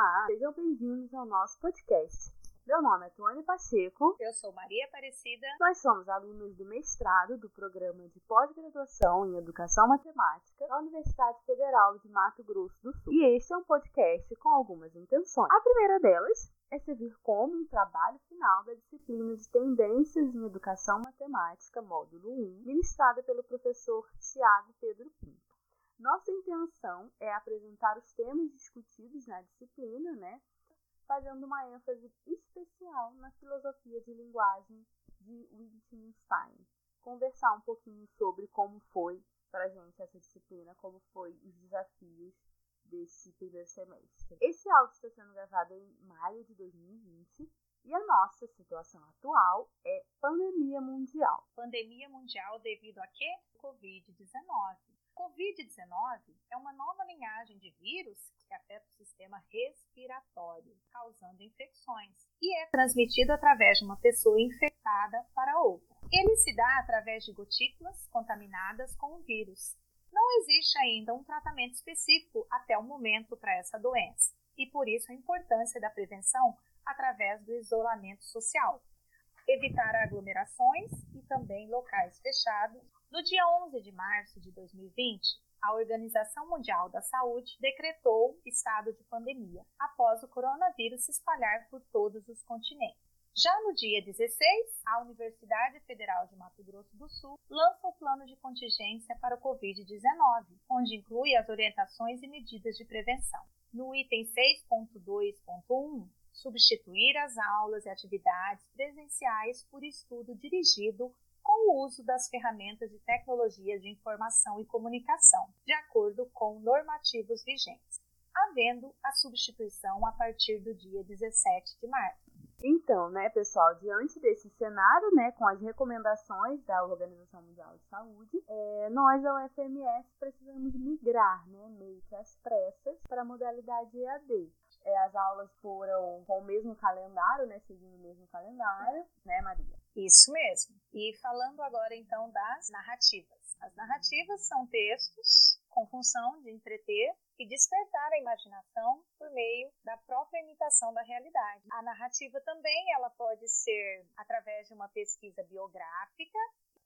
Olá, sejam bem-vindos ao nosso podcast. Meu nome é Tuane Pacheco. Eu sou Maria Aparecida. Nós somos alunos do mestrado do programa de pós-graduação em Educação Matemática da Universidade Federal de Mato Grosso do Sul. E este é um podcast com algumas intenções. A primeira delas é servir como um trabalho final da disciplina de Tendências em Educação Matemática, módulo 1, ministrada pelo professor Tiago Pedro Pinto. Nossa intenção é apresentar os temas discutidos na disciplina, né, fazendo uma ênfase especial na filosofia de linguagem de Wittgenstein. Conversar um pouquinho sobre como foi para a gente essa disciplina, como foi os desafios desse primeiro semestre. Esse áudio está sendo gravado em maio de 2020 e a nossa situação atual é pandemia mundial. Pandemia mundial devido a quê? Covid-19. Covid-19 é uma nova linhagem de vírus que afeta o sistema respiratório, causando infecções, e é transmitido através de uma pessoa infectada para outra. Ele se dá através de gotículas contaminadas com o vírus. Não existe ainda um tratamento específico até o momento para essa doença, e por isso a importância da prevenção através do isolamento social. Evitar aglomerações e também locais fechados no dia 11 de março de 2020, a Organização Mundial da Saúde decretou estado de pandemia após o coronavírus se espalhar por todos os continentes. Já no dia 16, a Universidade Federal de Mato Grosso do Sul lança o plano de contingência para o Covid-19, onde inclui as orientações e medidas de prevenção. No item 6.2.1, substituir as aulas e atividades presenciais por estudo dirigido com o uso das ferramentas de tecnologia de informação e comunicação, de acordo com normativos vigentes, havendo a substituição a partir do dia 17 de março. Então, né, pessoal, diante desse cenário, né, com as recomendações da Organização Mundial de Saúde, é, nós, a UFMS, precisamos migrar, né, meio que às pressas, para a modalidade EAD. É, as aulas foram com o mesmo calendário, né, seguindo o mesmo calendário, né, Maria? Isso mesmo. E falando agora então das narrativas. As narrativas são textos com função de entreter e despertar a imaginação por meio da própria imitação da realidade. A narrativa também ela pode ser através de uma pesquisa biográfica.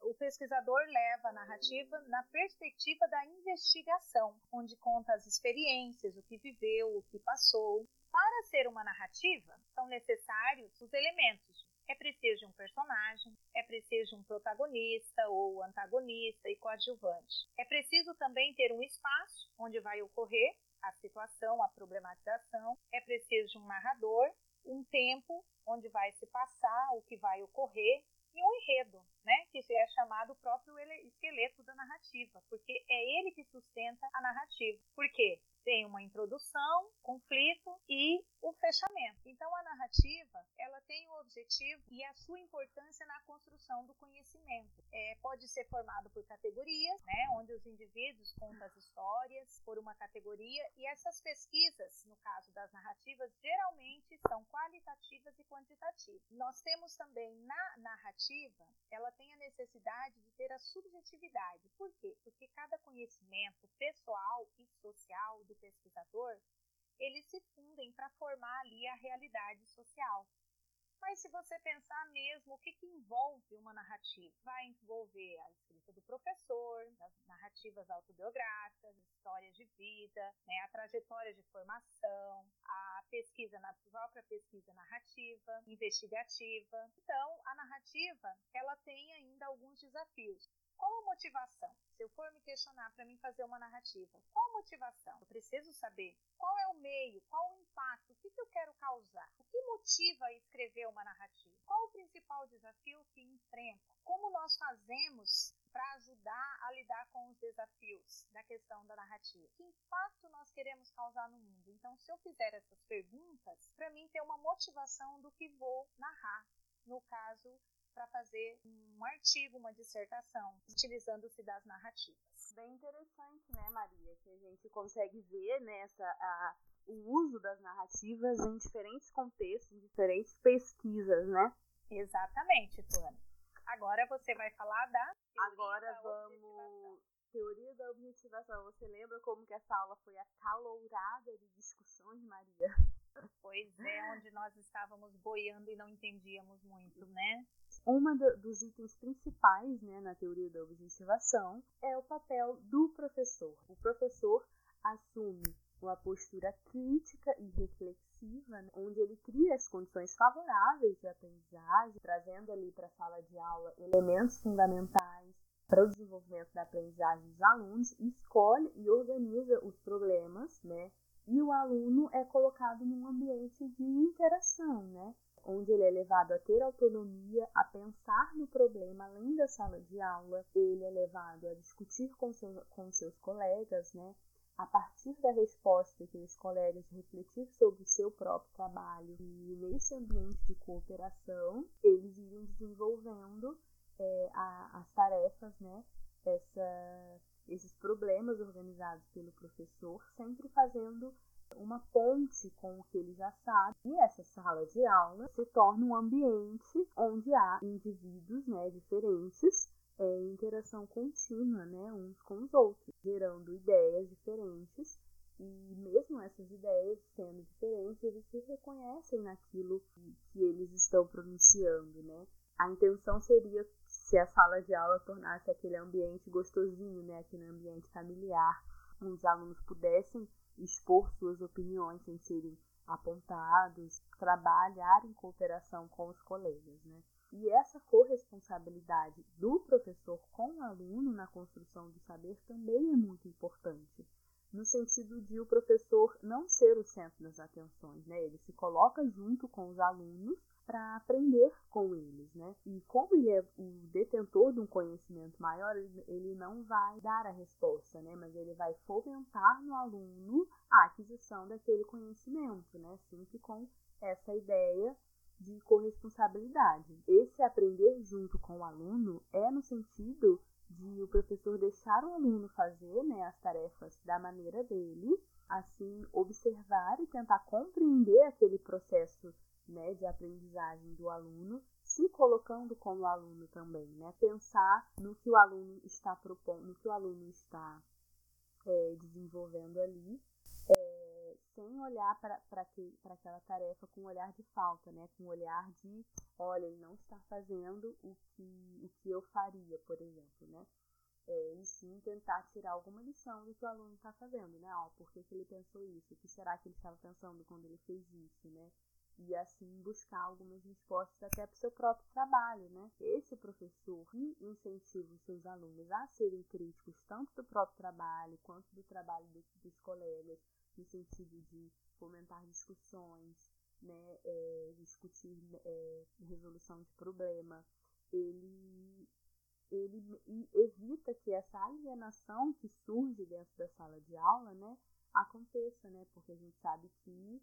O pesquisador leva a narrativa na perspectiva da investigação, onde conta as experiências, o que viveu, o que passou. Para ser uma narrativa, são necessários os elementos é preciso de um personagem, é preciso de um protagonista ou antagonista e coadjuvante. É preciso também ter um espaço onde vai ocorrer a situação, a problematização. É preciso de um narrador, um tempo onde vai se passar o que vai ocorrer e um enredo, né, que é chamado o próprio esqueleto da narrativa, porque é ele que sustenta a narrativa. Por quê? tem uma introdução, conflito e o fechamento. Então a narrativa ela tem o objetivo e a sua importância na construção do conhecimento. É, pode ser formado por categorias, né, onde os indivíduos contam as histórias por uma categoria e essas pesquisas, no caso das narrativas, geralmente são qualitativas e quantitativas. Nós temos também na narrativa, ela tem a necessidade de ter a subjetividade. Por quê? Porque cada conhecimento pessoal e social do pesquisador, eles se fundem para formar ali a realidade social. Mas se você pensar mesmo o que, que envolve uma narrativa, vai envolver a escrita do professor, as narrativas autobiográficas, histórias de vida, né, a trajetória de formação, a pesquisa na própria pesquisa narrativa, investigativa. Então, a narrativa ela tem ainda alguns desafios. Qual a motivação? Se eu for me questionar para mim fazer uma narrativa, qual a motivação? Eu preciso saber qual é o meio, qual o impacto, o que, que eu quero causar, o que motiva uma narrativa, qual o principal desafio que enfrenta, como nós fazemos para ajudar a lidar com os desafios da questão da narrativa. Que impacto nós queremos causar no mundo? Então, se eu fizer essas perguntas, para mim ter uma motivação do que vou narrar. No caso, para fazer um artigo, uma dissertação, utilizando-se das narrativas. Bem interessante, né, Maria? Que a gente consegue ver nessa a, o uso das narrativas em diferentes contextos, em diferentes pesquisas, né? Exatamente, Tuane. Agora você vai falar da Agora vamos Teoria da objetivação. Você lembra como que essa aula foi acalourada de discussões, Maria? Pois é, onde nós estávamos boiando e não entendíamos muito, né? Uma dos itens principais né, na teoria da objetivação é o papel do professor. O professor assume uma postura crítica e reflexiva, né, onde ele cria as condições favoráveis de aprendizagem, trazendo ali para a sala de aula elementos fundamentais para o desenvolvimento da aprendizagem dos alunos, escolhe e organiza os problemas, né? E o aluno é colocado num ambiente de interação, né? Onde ele é levado a ter autonomia, a pensar no problema além da sala de aula, ele é levado a discutir com, seu, com seus colegas, né? a partir da resposta que os colegas refletir sobre o seu próprio trabalho e nesse ambiente de cooperação eles iriam desenvolvendo é, a, as tarefas, né? Essa, esses problemas organizados pelo professor, sempre fazendo uma ponte com o que ele já sabe. E essa sala de aula se torna um ambiente onde há indivíduos né, diferentes é, em interação contínua né, uns com os outros, gerando ideias diferentes. E mesmo essas ideias sendo diferentes, eles se reconhecem naquilo que, eles estão pronunciando, né? A intenção seria se a sala de aula tornasse aquele ambiente gostosinho, né, aquele ambiente familiar, onde os alunos pudessem expor suas opiniões sem serem apontados, trabalhar em cooperação com os colegas, né? E essa corresponsabilidade do professor com o aluno na construção do saber também é muito importante, no sentido de o professor não ser o centro das atenções, né? Ele se coloca junto com os alunos para aprender com eles, né? E como ele é o detentor de um conhecimento maior, ele não vai dar a resposta, né? Mas ele vai fomentar no aluno a aquisição daquele conhecimento, né? Sempre com essa ideia de corresponsabilidade. Esse aprender junto com o aluno é no sentido de o professor deixar o aluno fazer né, as tarefas da maneira dele, assim observar e tentar compreender aquele processo né, de aprendizagem do aluno, se colocando como aluno também, né, pensar no que o aluno está propondo, no que o aluno está é, desenvolvendo ali, é, sem olhar para aquela tarefa com um olhar de falta, né, com um olhar de, olha, ele não está fazendo o que, o que eu faria, por exemplo, né, é, e sim tentar tirar alguma lição do que o aluno está fazendo, né? Ó, por que, que ele pensou isso? O que será que ele estava pensando quando ele fez isso, né? E assim buscar algumas respostas até para o seu próprio trabalho, né? Esse professor que incentiva os seus alunos a serem críticos tanto do próprio trabalho quanto do trabalho dos, dos colegas, no sentido de fomentar discussões, né, é, discutir é, resolução de problema, ele ele evita que essa alienação que surge dentro da sala de aula, né, aconteça, né, porque a gente sabe que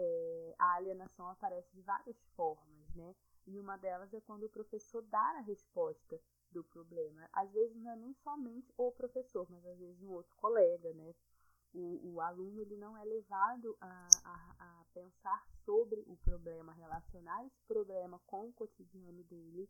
é, a alienação aparece de várias formas, né? E uma delas é quando o professor dá a resposta do problema. Às vezes não é nem somente o professor, mas às vezes um outro colega, né? O, o aluno ele não é levado a, a, a pensar sobre o problema, relacionar esse problema com o cotidiano dele.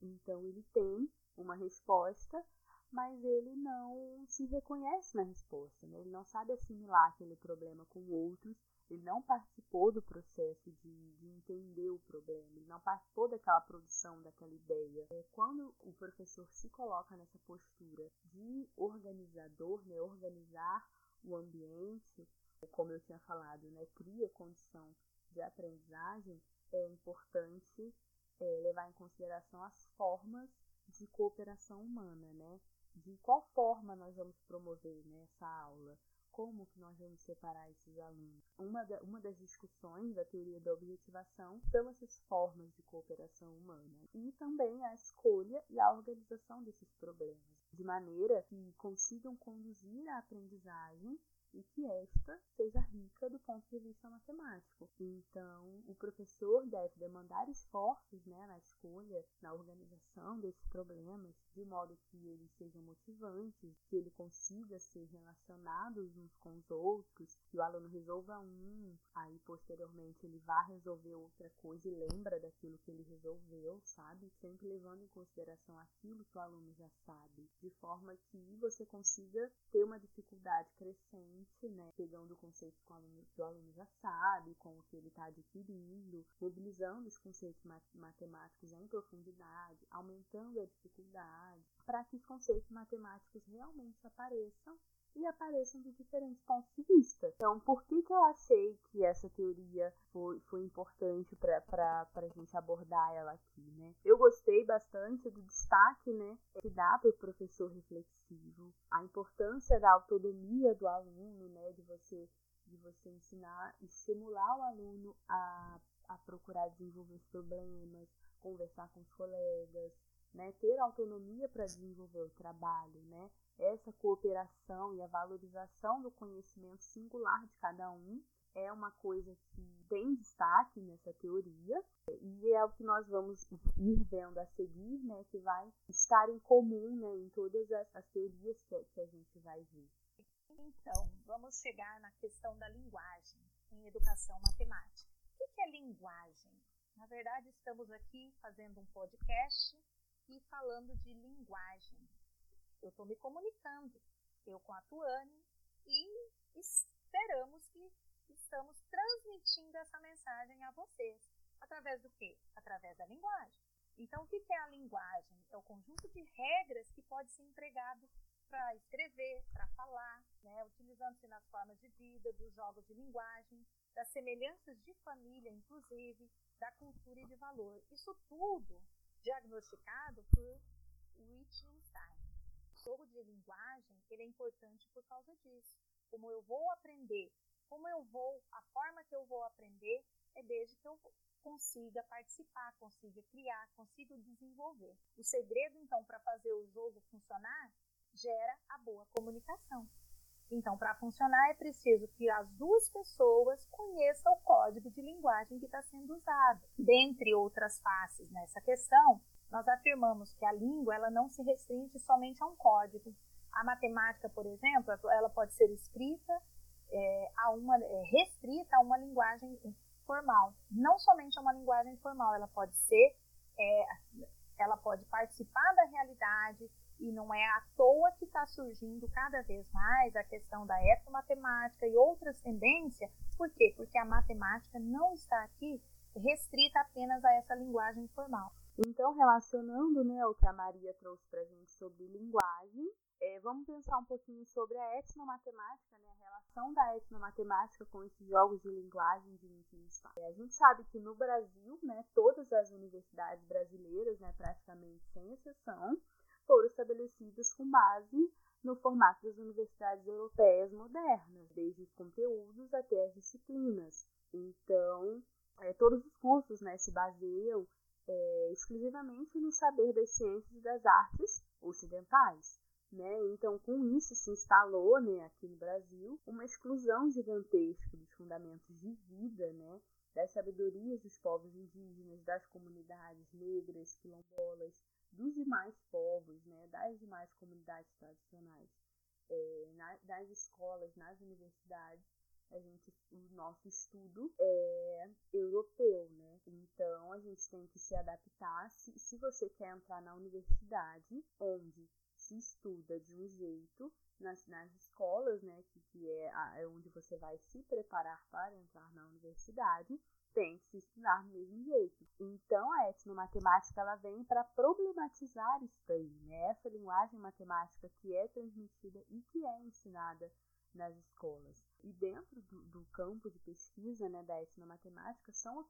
Então ele tem uma resposta, mas ele não se reconhece na resposta, né? ele não sabe assimilar aquele problema com outros ele não participou do processo de, de, entender o problema, ele não participou daquela produção, daquela ideia. É, quando o professor se coloca nessa postura de organizador, né, organizar o ambiente, como eu tinha falado, né, cria condição de aprendizagem, é importante é, levar em consideração as formas de cooperação humana, né? De qual forma nós vamos promover né, essa aula? Como que nós vamos separar esses alunos. Uma, da, uma das discussões da teoria da objetivação são essas formas de cooperação humana e também a escolha e a organização desses problemas, de maneira que consigam conduzir a aprendizagem e que esta seja rica do ponto de vista matemático. Então, o professor deve demandar esforços né, na escolha, na organização desses problemas, de modo que eles sejam motivantes, que ele consiga ser relacionados uns com os outros, que o aluno resolva um, aí posteriormente ele vá resolver outra coisa e lembra daquilo que ele resolveu, sabe? Sempre levando em consideração aquilo que o aluno já sabe, de forma que você consiga ter uma dificuldade crescente, né? Pegando conceitos que o aluno, que o aluno já sabe, com o que ele está adquirindo, mobilizando os conceitos matemáticos em profundidade, aumentando a dificuldade, para que os conceitos matemáticos realmente apareçam e apareçam de diferentes pontos de vista. Então, por que, que eu achei que essa teoria foi, foi importante para a gente abordar ela aqui, né? Eu gostei bastante do destaque, né, que dá para o professor reflexivo, a importância da autonomia do aluno, né, de você de você ensinar, estimular o aluno a, a procurar desenvolver os problemas, conversar com os colegas, né, ter autonomia para desenvolver o trabalho, né, essa cooperação e a valorização do conhecimento singular de cada um é uma coisa que tem destaque nessa teoria e é o que nós vamos ir vendo a seguir, né, que vai estar em comum né, em todas as, as teorias que, que a gente vai ver. Então, vamos chegar na questão da linguagem em educação matemática. O que é linguagem? Na verdade, estamos aqui fazendo um podcast e falando de linguagem. Eu estou me comunicando, eu com a Tuane, e esperamos que estamos transmitindo essa mensagem a vocês. Através do quê? Através da linguagem. Então, o que é a linguagem? É o conjunto de regras que pode ser empregado para escrever, para falar, né? utilizando-se nas formas de vida, dos jogos de linguagem, das semelhanças de família, inclusive, da cultura e de valor. Isso tudo diagnosticado por Wittgenstein jogo de linguagem ele é importante por causa disso. Como eu vou aprender, como eu vou, a forma que eu vou aprender é desde que eu consiga participar, consiga criar, consiga desenvolver. O segredo, então, para fazer o jogo funcionar, gera a boa comunicação. Então, para funcionar, é preciso que as duas pessoas conheçam o código de linguagem que está sendo usado. Dentre outras faces nessa questão, nós afirmamos que a língua ela não se restringe somente a um código. A matemática, por exemplo, ela pode ser escrita é, a uma é, restrita a uma linguagem formal. Não somente a uma linguagem formal, ela pode ser, é, ela pode participar da realidade e não é à toa que está surgindo cada vez mais a questão da etnomatemática e outras tendências. Por quê? Porque a matemática não está aqui restrita apenas a essa linguagem formal. Então, relacionando né, o que a Maria trouxe para a gente sobre linguagem, é, vamos pensar um pouquinho sobre a etnomatemática, né, a relação da etnomatemática com esses jogos de linguagem de Wittgenstein. É, a gente sabe que no Brasil, né, todas as universidades brasileiras, né, praticamente sem exceção, foram estabelecidas com base no formato das universidades europeias modernas, desde os conteúdos até as disciplinas. Então, é, todos os cursos né, se baseiam é, exclusivamente no saber das ciências e das artes ocidentais. Né? Então, com isso se instalou né, aqui no Brasil uma exclusão gigantesca dos fundamentos de vida, né, das sabedorias dos povos indígenas, das comunidades negras, quilombolas, dos demais povos, né, das demais comunidades tradicionais, é, na, das escolas, nas universidades a gente, o nosso estudo é europeu, né? Então a gente tem que se adaptar. Se, se você quer entrar na universidade, onde se estuda de um jeito, nas, nas escolas, né, que, que é, a, é onde você vai se preparar para entrar na universidade, tem que se estudar do mesmo jeito. Então a etnomatemática ela vem para problematizar isso daí, né? Essa linguagem matemática que é transmitida e que é ensinada nas escolas. E dentro do, do campo de pesquisa né, da etnomatemática são,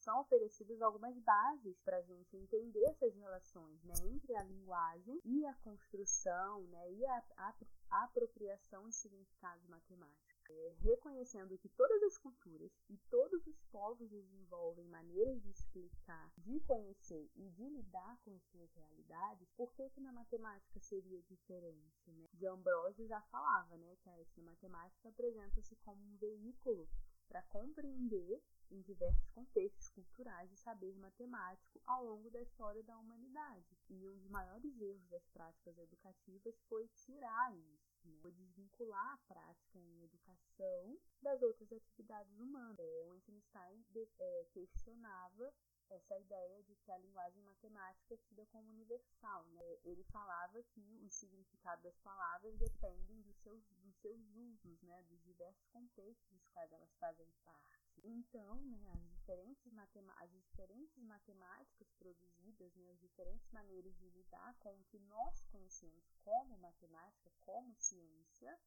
são oferecidas algumas bases para a gente entender essas relações né, entre a linguagem e a construção né, e a, a, a apropriação de significados matemáticos. É, reconhecendo que todas as culturas e todos os povos desenvolvem maneiras de explicar, de conhecer e de lidar com as suas realidades, por que, que na matemática seria diferente? Né? De Ambrosio já falava né, que a matemática apresenta-se como um veículo para compreender em diversos contextos culturais de saber matemático ao longo da história da humanidade. E um dos maiores erros das práticas educativas foi tirar isso, né? foi desvincular a prática em educação das outras atividades humanas. É, o Einstein é, questionava essa ideia de que a linguagem matemática é tida como universal. Né? Ele falava que o significado das palavras dependem dos seus, dos seus usos, né? dos diversos contextos dos quais elas fazem parte. Então, né, as, diferentes as diferentes matemáticas produzidas, né, as diferentes maneiras de lidar com o que nós conhecemos como matemática, como ciência,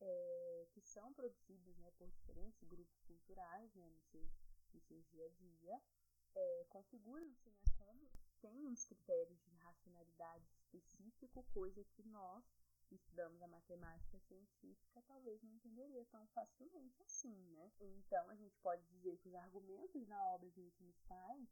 é, que são produzidas né, por diferentes grupos culturais né, no, seu, no seu dia a dia, é, configuram-se né, como tem uns critérios de racionalidade específico, coisa que nós estudamos a matemática científica talvez não entenderia tão facilmente assim, né? Então a gente pode dizer que os argumentos na obra de Wittgenstein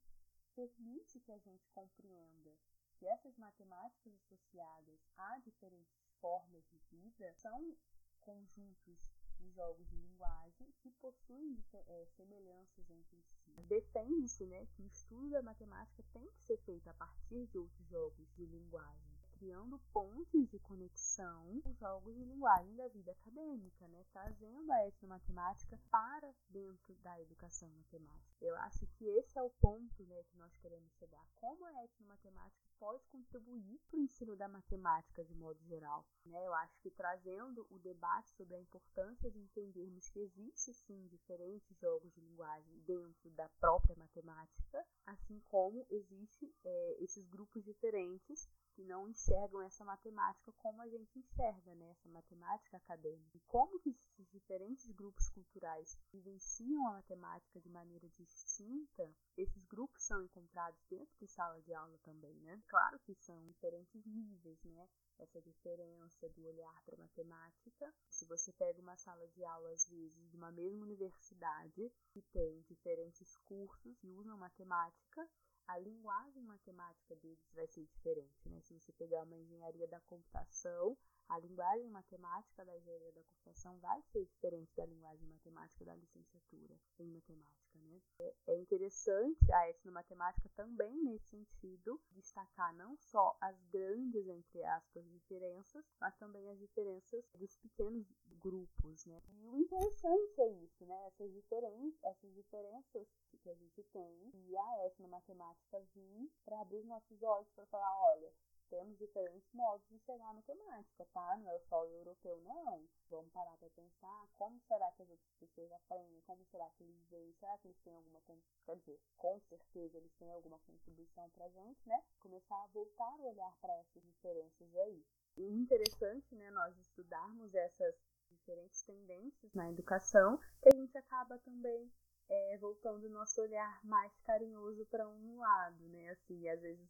permite que a gente compreenda que essas matemáticas associadas a diferentes formas de vida são conjuntos de jogos de linguagem que possuem é, semelhanças entre si. Defende-se né, que o estudo da matemática tem que ser feito a partir de outros jogos de linguagem criando pontos de conexão com jogos de linguagem da vida acadêmica, né? trazendo a etnomatemática para dentro da educação matemática. Eu acho que esse é o ponto né, que nós queremos chegar. Como a etnomatemática pode contribuir para o ensino da matemática de modo geral. Né? Eu acho que trazendo o debate sobre a importância de entendermos que existe sim diferentes jogos de linguagem dentro da própria matemática, assim como existe é, esses grupos diferentes que não enxergam essa matemática como a gente enxerga, né? essa matemática acadêmica. E como que esses diferentes grupos culturais vivenciam a matemática de maneira distinta, esses grupos são encontrados dentro de sala de aula também, né? Claro que são diferentes níveis, né? Essa diferença do olhar para a matemática. Se você pega uma sala de aula, às vezes, de uma mesma universidade, que tem diferentes cursos que usam matemática, a linguagem matemática deles vai ser diferente, né? Se você pegar uma engenharia da computação, a linguagem matemática da engenharia da computação vai ser diferente da linguagem matemática da licenciatura em matemática, né? É, é interessante a etnomatemática também nesse sentido destacar não só as grandes entre aspas diferenças, mas também as diferenças dos pequenos grupos, né? E o interessante é isso, né? Essas diferenças, essas diferenças que a gente tem e a etnomatemática vir para abrir nossos olhos para falar, olha, temos diferentes modos de chegar à matemática, tá? Não é só o europeu, não. Vamos parar para pensar como será que as outras pessoas aprendem, como será que eles veem, será que eles têm alguma, quer dizer, com certeza eles têm alguma contribuição para gente, né? Começar a voltar a olhar para essas diferenças aí. E interessante, né, nós estudarmos essas diferentes tendências na educação, que a gente acaba também é, voltando o nosso olhar mais carinhoso para um lado, né? Assim, às vezes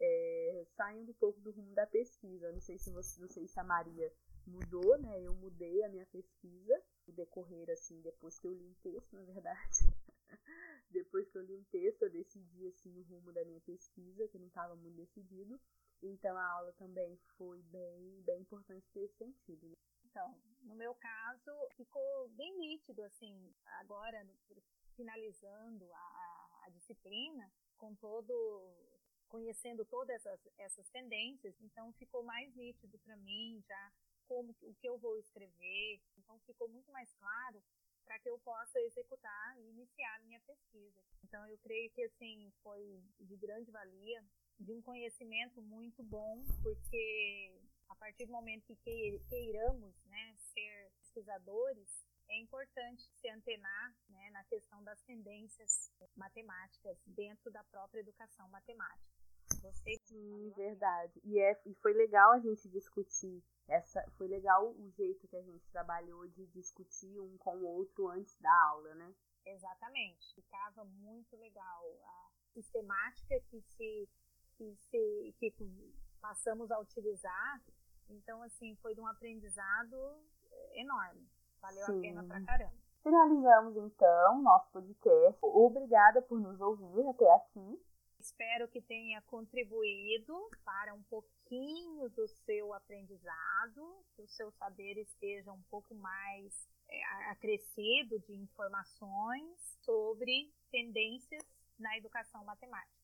é, saindo um pouco do rumo da pesquisa. Não sei se você, não sei se a Maria mudou, né? Eu mudei a minha pesquisa no decorrer assim, depois que eu li um texto, na verdade. depois que eu li um texto, eu decidi assim o rumo da minha pesquisa, que não estava muito decidido. Então a aula também foi bem, bem importante nesse sentido. Né? Então, no meu caso, ficou bem nítido assim, agora finalizando a, a disciplina, com todo conhecendo todas essas, essas tendências, então ficou mais nítido para mim já como o que eu vou escrever, então ficou muito mais claro para que eu possa executar e iniciar a minha pesquisa. Então eu creio que assim foi de grande valia, de um conhecimento muito bom, porque a partir do momento que queiramos, né, ser pesquisadores, é importante se antenar né, na questão das tendências matemáticas dentro da própria educação matemática. Gostei. Sim, verdade. E, é, e foi legal a gente discutir essa. Foi legal o jeito que a gente trabalhou de discutir um com o outro antes da aula, né? Exatamente. Ficava muito legal a sistemática que se que, se, que passamos a utilizar. Então, assim, foi de um aprendizado enorme. Valeu Sim. a pena pra caramba. Finalizamos então nosso podcast. Obrigada por nos ouvir até aqui. Espero que tenha contribuído para um pouquinho do seu aprendizado, que o seu saber esteja um pouco mais é, acrescido de informações sobre tendências na educação matemática.